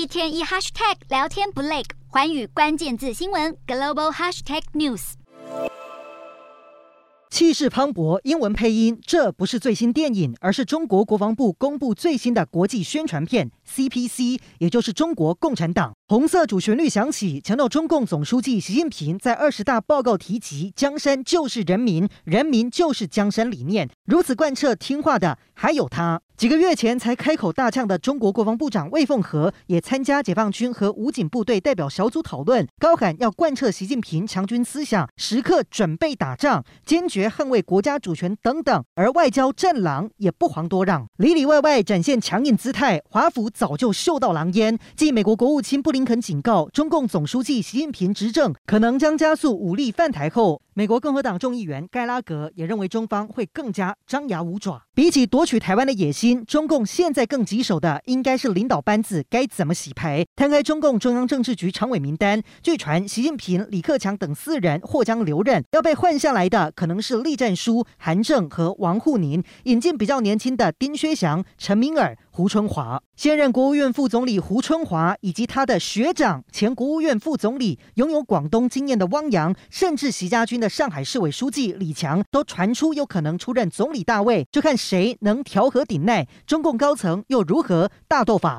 一天一 hashtag 聊天不累，环宇关键字新闻 global hashtag news。气势磅礴，英文配音，这不是最新电影，而是中国国防部公布最新的国际宣传片 CPC，也就是中国共产党。红色主旋律响起，强调中共总书记习近平在二十大报告提及“江山就是人民，人民就是江山”理念，如此贯彻听话的还有他。几个月前才开口大呛的中国国防部长魏凤和也参加解放军和武警部队代表小组讨论，高喊要贯彻习近平强军思想，时刻准备打仗，坚决捍卫国家主权等等。而外交战狼也不遑多让，里里外外展现强硬姿态。华府早就嗅到狼烟，继美国国务卿布林。林肯警告，中共总书记习近平执政可能将加速武力犯台后，美国共和党众议员盖拉格也认为中方会更加张牙舞爪。比起夺取台湾的野心，中共现在更棘手的应该是领导班子该怎么洗牌。摊开中共中央政治局常委名单，据传习近平、李克强等四人或将留任，要被换下来的可能是栗战书、韩正和王沪宁，引进比较年轻的丁薛祥、陈敏尔。胡春华，现任国务院副总理胡春华以及他的学长前国务院副总理、拥有广东经验的汪洋，甚至习家军的上海市委书记李强，都传出有可能出任总理大位，就看谁能调和顶内，中共高层又如何大斗法。